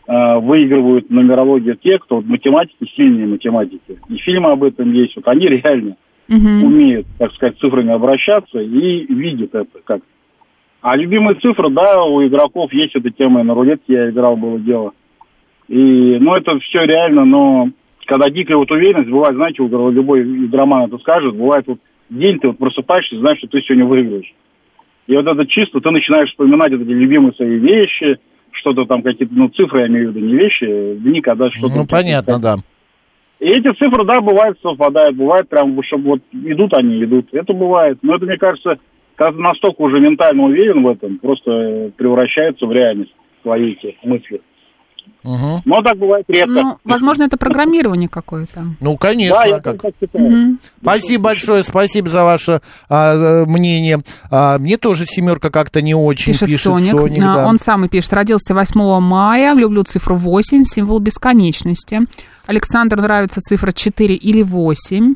А, выигрывают нумерологию те, кто вот математики, сильные математики. И фильмы об этом есть. Вот они реально Мгм. умеют, так сказать, цифрами обращаться и видят это как. А любимые цифры, да, у игроков есть эта тема, и на рулетке я играл, было дело. И, ну, это все реально, но когда дикая вот уверенность, бывает, знаете, у любой игроман это скажет, бывает вот день ты вот просыпаешься, знаешь, что ты сегодня выиграешь. И вот это чисто, ты начинаешь вспоминать вот эти любимые свои вещи, что-то там какие-то, ну, цифры, я имею в виду, не вещи, дни, когда что-то... Ну, понятно, да. И эти цифры, да, бывают, совпадают, бывает прям, чтобы вот идут они, идут. Это бывает. Но это, мне кажется, когда настолько уже ментально уверен в этом, просто превращается в реальность твои эти мысли. Мгм. Но так бывает редко. Ну, возможно, это программирование какое-то. Ну, конечно. да, я как- так считаю. Мгм. Спасибо большое, спасибо за ваше а, э, мнение. А, мне тоже семерка как-то не очень Пишет, пишет, Соник. Соник, да. Он самый пишет. Родился 8 мая. Люблю цифру 8, символ бесконечности. Александр нравится цифра 4 или 8.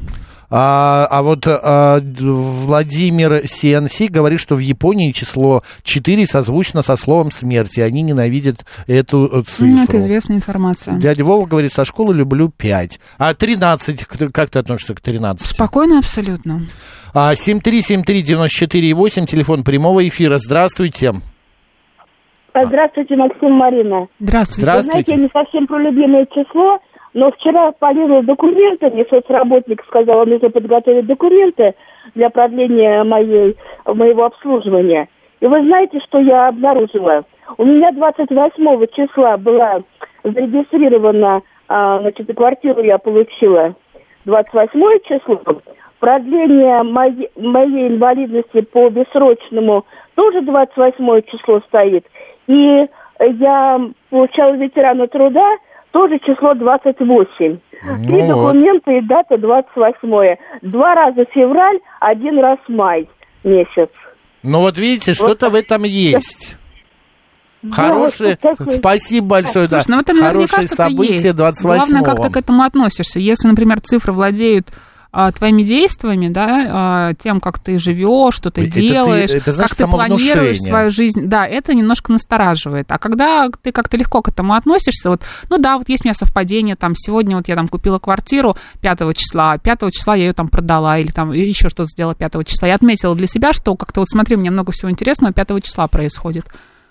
А, а вот а, Владимир Сенси говорит, что в Японии число 4 созвучно со словом смерти. Они ненавидят эту э, цифру. Ну, это известная информация. Дядя Вова говорит, со школы люблю 5. А 13, к- как ты относишься к 13? Спокойно абсолютно. А, 7373948, телефон прямого эфира. Здравствуйте. Здравствуйте, Максим Марина. Здравствуйте. Вы знаете, Здравствуйте. я не совсем про любимое число, но вчера полезла документы, мне соцработник сказал, нужно подготовить документы для продления моей, моего обслуживания. И вы знаете, что я обнаружила? У меня 28 числа была зарегистрирована, а, значит, квартиру я получила 28 число. Продление моей, моей инвалидности по бессрочному тоже 28 число стоит. И я получала ветерана труда тоже число 28. Три Ну вот. документа и дата 28. Два раза февраль, один раз май месяц. Ну вот видите, что-то в этом есть. Хорошие, вот такой- спасибо большое, да. Слушай, ну это Хорошие события есть. 28 Главное, как ты к этому относишься. Если, например, цифры владеют а, твоими действиями, да, а, тем, как ты живешь, что ты Это ты- делаешь, это, знаешь, как ты планируешь свою жизнь, да, это немножко настораживает. А когда ты как-то легко к этому относишься, вот, ну да, вот есть у меня совпадение, там, сегодня вот я там купила квартиру 5 числа, 5 числа я ее там продала, или там еще что-то сделала 5 числа. Я отметила для себя, что как-то вот смотри, у меня много всего интересного 5 числа происходит.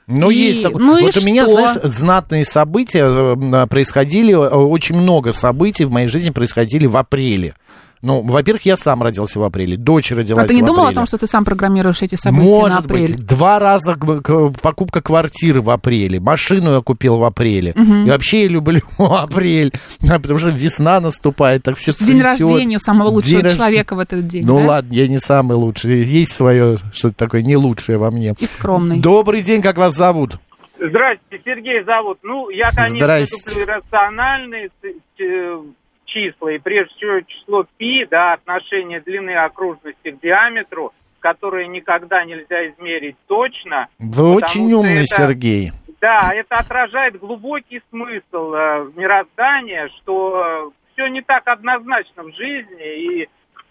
Ну, И- есть такое. ну вот у меня, что? знаешь, знатные события э, происходили, э, очень много событий в моей жизни происходили в апреле. Ну, во-первых, я сам родился в апреле, дочь родилась А ты не в думал апреле. о том, что ты сам программируешь эти события на Может апрель? быть, два раза покупка квартиры в апреле, машину я купил в апреле. Мгм. И вообще я люблю (laughs) апрель, (laughs) потому что весна наступает, так все День рождения у самого лучшего человека в этот день, Ну да? ладно, я не самый лучший, есть свое что-то такое не лучшее во мне. И скромный. Добрый день, как вас зовут? Здравствуйте, Сергей зовут. Ну, я, конечно, Здрасте. люблю рациональные числа, и прежде всего число π, да, отношение длины окружности к диаметру, которое никогда нельзя измерить точно. Вы очень умный, это- Сергей. Да, это отражает глубокий смысл э, мироздания, что все не так однозначно в жизни, и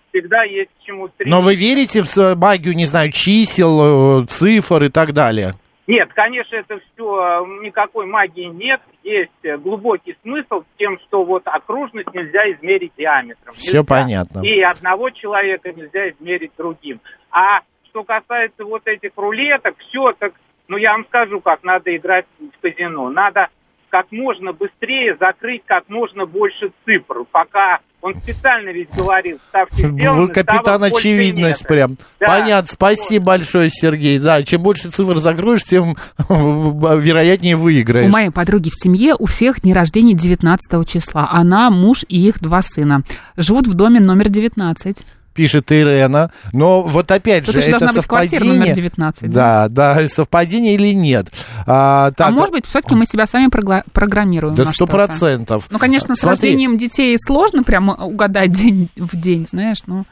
всегда есть к чему стремиться. Но вы верите в магию, не знаю, чисел, э, цифр и так далее? Нет, конечно, это все, никакой магии нет. Есть э, глубокий смысл с тем, что вот окружность нельзя измерить диаметром. Все Нельзя. понятно. И одного человека нельзя измерить другим. А что касается вот этих рулеток, все так, ну я вам скажу, как надо играть в казино. Надо как можно быстрее закрыть как можно больше цифр, пока он специально ведь говорил, ставки сделаны, Вы капитан очевидность нет. прям. Да. Понятно, спасибо большое, Сергей. Да, чем больше цифр закроешь, тем вероятнее выиграешь. У моей подруги в семье у всех дни рождения 19 числа. Она, муж и их два сына. Живут в доме номер 19. Пишет Ирена. Но вот опять Тут же, это должна быть квартира совпадение. номер 19. Да, да, совпадение или нет. А, так, а может быть, все-таки мы себя сами прогла- программируем. Да сто процентов. Ну, конечно, с Смотри. рождением детей сложно прямо угадать день в день, знаешь, ну...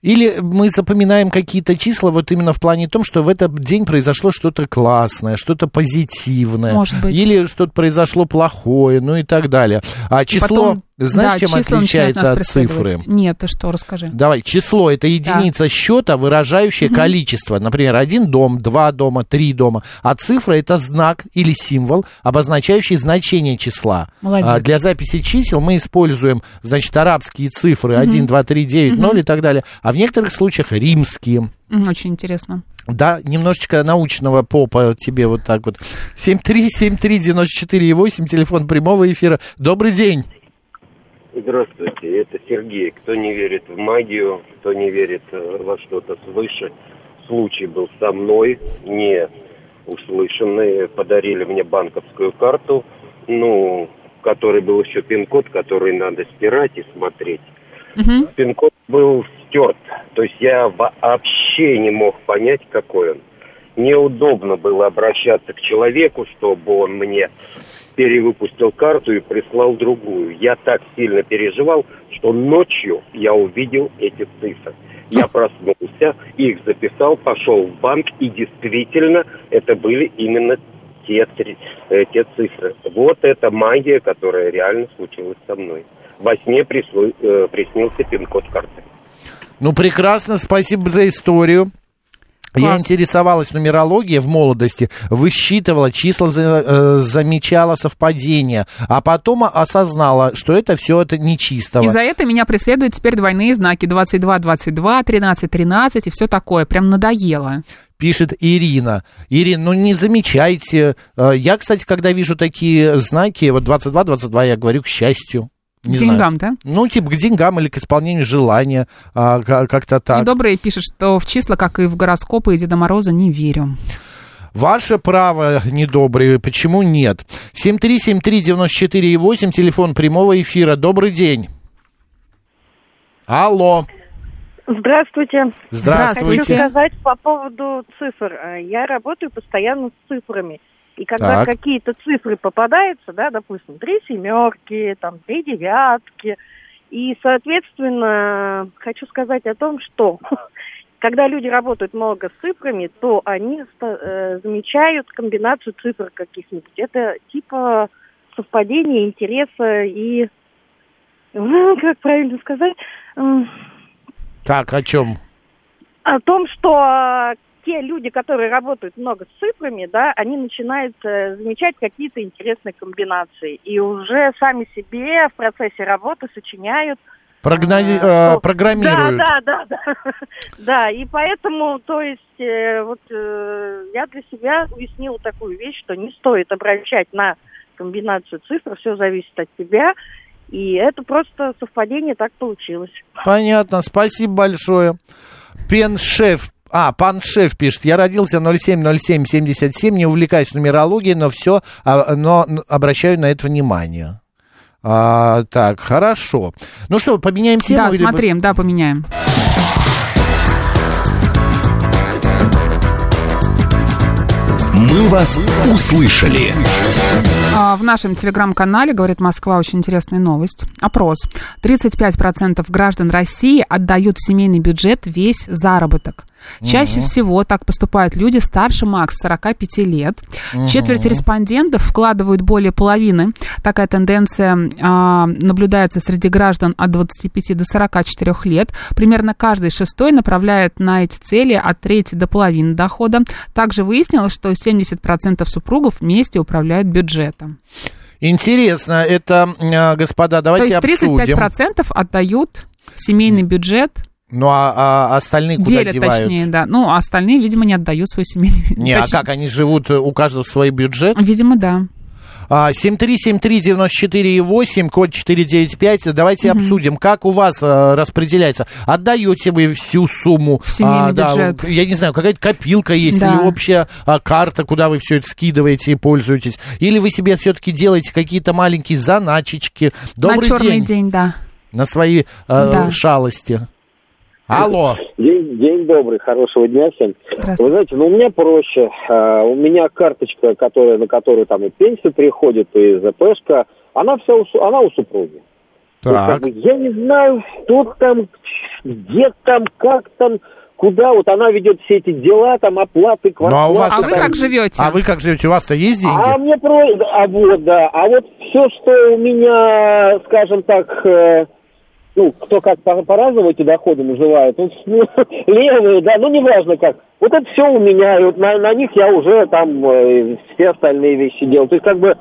Или мы запоминаем какие-то числа вот именно в плане том, что в этот день произошло что-то классное, что-то позитивное. Может быть. Или что-то произошло плохое, ну и так далее. А число, Потом, знаешь, да, чем отличается от цифры? Нет, ты что, расскажи. Давай, число это единица счета, выражающая количество. Например, один дом, два дома, три дома. А цифра это знак или символ, обозначающий значение числа. Молодец. А для записи чисел мы используем, значит, арабские цифры 1, 2, 3, 9, 0 и так далее. А в некоторых случаях римские. Очень интересно. Да, немножечко научного попа тебе вот так вот. 7373948, телефон прямого эфира. Добрый день. Здравствуйте, это Сергей. Кто не верит в магию, кто не верит э, во что-то свыше. Случай был со мной, не услышанный. Подарили мне банковскую карту, ну, в которой был еще пин-код, который надо стирать и смотреть. Пин-код был стерт. То есть я вообще не мог понять, какой он. Неудобно было обращаться к человеку, чтобы он мне перевыпустил карту и прислал другую. Я так сильно переживал, что ночью я увидел эти цифры. Я (laughs) проснулся, их записал, пошел в банк, и действительно это были именно те, три- э, те цифры. Вот это магия, которая реально случилась со мной. Во сне прислу- э, приснился пин-код карты. Ну, прекрасно, спасибо за историю. Я интересовалась нумерологией в молодости, высчитывала числа, э, замечала совпадения, а потом осознала, что это все это нечистого. И за это меня преследуют теперь двойные знаки 22, 22, 13, 13 и все такое. Прям надоело. Пишет Ирина. Ирина, ну не замечайте. Э, Я, кстати, когда вижу такие знаки, вот 22-22, я говорю к счастью. Не К деньгам, знаю. Ну, типа к деньгам или к исполнению желания, а, ка- как-то так. Недобрые пишет, что в числа, как и в гороскопы и Деда Мороза, не верю. Ваше право, недобрые, почему нет? 7373948, телефон прямого эфира. Добрый день. Алло. Здравствуйте. Здравствуйте. Хочу сказать по поводу цифр. Я работаю постоянно с цифрами. И когда Так. какие-то цифры попадаются, да, допустим, три семерки, там, три девятки, и, соответственно, хочу сказать о том, что (laughs) когда люди работают много с цифрами, то они э, замечают комбинацию цифр каких-нибудь. Это типа совпадение интереса и, ну, (laughs) как правильно сказать, м, Как, о чем? о том, что те люди, которые работают много с цифрами, да, они начинают э, замечать какие-то интересные комбинации и уже сами себе в процессе работы сочиняют. Прогнози- э, э, что- программируют. Да, да, да, да. (laughs) Да, и поэтому, то есть, э, вот э, я для себя уяснила такую вещь, что не стоит обращать на комбинацию цифр, все зависит от тебя. И это просто совпадение так получилось. Понятно, спасибо большое. Пеншеф, а, пан Шеф пишет, я родился 070777, не увлекаюсь нумерологией, но все, но обращаю на это внимание. А, так, хорошо. Ну что, поменяем тему? да, или- смотри, да, поменяем. «Мы вас услышали». А, В нашем телеграм-канале «Говорит Москва» очень интересная новость. Опрос. 35% граждан России отдают в семейный бюджет весь заработок. Чаще Мгм. всего так поступают люди старше макс 45 лет. Мгм. Четверть респондентов вкладывают более половины. Такая тенденция а, наблюдается среди граждан от 25 до 44 лет. Примерно каждый шестой направляет на эти цели от трети до половины дохода. Также выяснилось, что 70% супругов вместе управляют бюджетом. Интересно, это, э, господа, давайте То есть 35% обсудим. отдают семейный бюджет, Ну, а, а остальные куда делят девают? точнее, да. Ну, а остальные, видимо, не отдают свой семейный. (laughs) Не, а как, они живут, э, у каждого свой бюджет? Видимо, да. А, 7373948, код 495. Давайте обсудим, как у вас э, распределяется. Отдаете вы всю сумму? А, семейный да, бюджет. Я не знаю, какая-то копилка есть Да. или общая а, карта, куда вы все это скидываете и пользуетесь? Или вы себе все-таки делаете какие-то маленькие заначечки? Добрый На черный день. день, да. На свои э, Да. шалости. Алло. День, день добрый, хорошего дня всем. Вы знаете, ну у меня проще. А, у меня карточка, которая, на которую там и пенсия приходит, и ЗПшка, она вся у, она у супруги. То есть, как Так. бы, я не знаю, что там, где там, как там, куда. Вот она ведет все эти дела, там оплаты, Ну, а у вас квартплаты, там. А вы как живете? У вас-то есть деньги? А мне про... А вот, да. А вот все, что у меня, скажем так, э, ну, кто как по- по-разному эти доходы называет, ну, (laughs) ну, левые, да, ну, неважно как. Вот это все у меня, и вот на, на них я уже там э, все остальные вещи делал. То есть, как бы,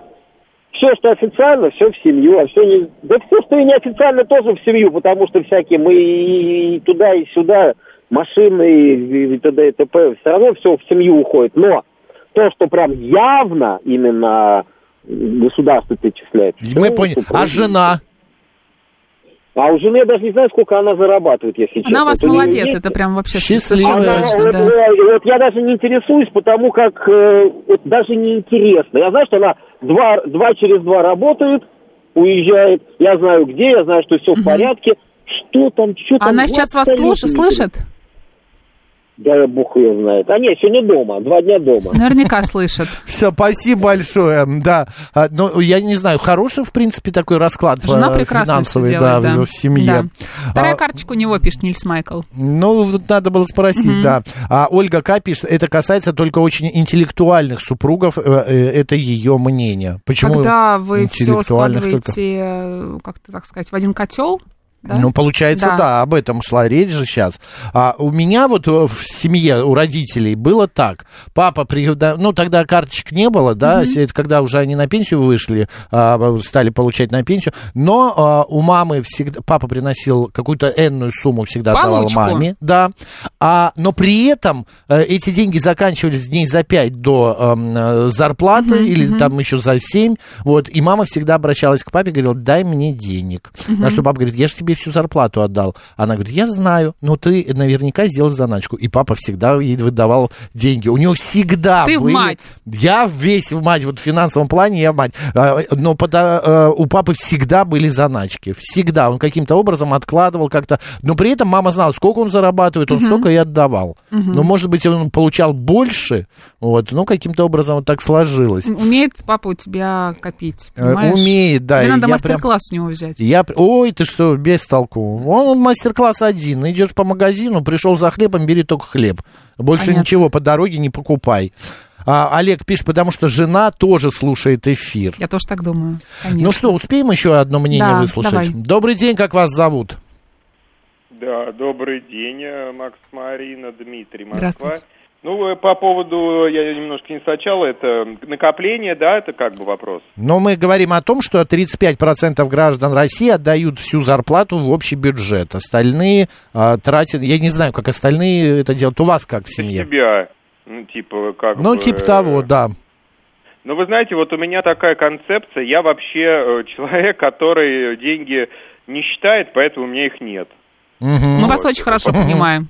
все, что официально, все в семью, а все не... Да все, что и неофициально, тоже в семью, потому что всякие мы и туда, и сюда, машины, и, и т.д. и т.п. Все равно все в семью уходит. Но то, что прям явно именно государство перечисляет. Мы поняли. А жена? А у жены я даже не знаю, сколько она зарабатывает, если честно. Она у вас Вот молодец, есть- это прям вообще Счастливая. Она- точно, вот, да. э, вот я даже не интересуюсь, потому как э, вот даже не интересно. Я знаю, что она два, два через два работает, уезжает. Я знаю где, я знаю, что все в порядке. Что там, что там? Она сейчас вас не слышит? Да, бог ее знает. А нет, сегодня дома, два дня дома. Наверняка слышат. (laughs) Все, спасибо большое. Да, А, ну, я не знаю, хороший, в принципе, такой расклад Жена всё финансовый, делает, да, да. в семье. Да. Вторая А, карточка у него пишет Нильс Майкл. Ну, вот надо было спросить, да. А Ольга К. пишет, это касается только очень интеллектуальных супругов, э, э, это ее мнение. Почему Когда вы все складываете, э, как-то так сказать, в один котел, да? Ну, получается, Да. да. об этом шла речь же сейчас. А у меня вот э, в семье, у родителей было так. Папа, при- ну, тогда карточек не было, да, Мгм. это когда уже они на пенсию вышли, а, стали получать на пенсию, но а, у мамы всегда, папа приносил какую-то энную сумму, всегда отдавал Получку. маме, да, а, но при этом э, эти деньги заканчивались дней за пять до эм, э, зарплаты Мгм, или там еще за семь, вот, и мама всегда обращалась к папе, говорила, дай мне денег. Мгм. На что папа говорит, я же тебе всю зарплату отдал. Она говорит, я знаю, но ты наверняка сделал заначку. И папа всегда ей выдавал деньги. У него всегда Ты в были... мать. Я весь в мать, вот в финансовом плане я в мать. А, Но э, у папы всегда были заначки. Всегда. Он каким-то образом откладывал как-то. Но при этом мама знала, сколько он зарабатывает, он Мгм. столько и отдавал. Мгм. Но, может быть, он получал больше, вот, но каким-то образом вот так сложилось. Умеет папа у тебя копить, Э, понимаешь? умеет, да, Тебе надо я прям- мастер-класс у него взять. Я, ой, ты что, без толку. Он мастер-класс один. Идешь по магазину, пришел за хлебом, бери только хлеб. Больше Понятно. ничего по дороге не покупай. А, Олег пишет, потому что жена тоже слушает эфир. Я тоже так думаю. Конечно. Ну что, успеем еще одно мнение Да, выслушать? давай. Добрый день, как вас зовут? Да, добрый день, э, Макс Марина, Дмитрий, Москва. Здравствуйте. Ну, э, по поводу, я немножко не сначала, это накопление, да, это как бы вопрос. Но мы говорим о том, что 35% граждан России отдают всю зарплату в общий бюджет. Остальные а, тратят, я не знаю, как остальные это делают. У вас как в семье? Себя, ну, типа, как Ну, бы, типа э, того, да. Ну, вы знаете, вот у меня такая концепция, я вообще э, (laughs) человек, который деньги не считает, поэтому у меня их нет. Мы вас очень хорошо (laughs) понимаем.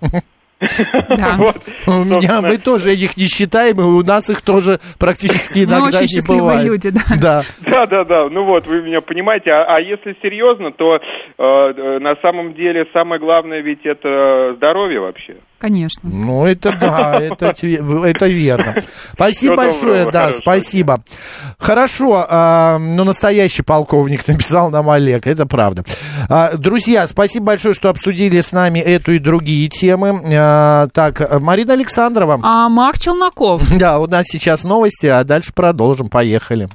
(laughs) У меня мы тоже их не считаем, и у нас их тоже практически Мы иногда не бывает. люди, да. Да. Да, да, да. Ну вот, вы меня понимаете. А, а если серьезно, то э, э, на самом деле самое главное ведь это здоровье вообще. Конечно. Ну, это да, это, (laughs) это верно. Спасибо Всего большое, доброго, да, хорошего спасибо. Хорошо, а, ну, настоящий полковник (laughs) написал нам Олег, это правда. А, друзья, спасибо большое, что обсудили с нами эту и другие темы. А, так, Марина Александрова. А Марк Челноков. (laughs) Да, у нас сейчас новости, а дальше продолжим, поехали.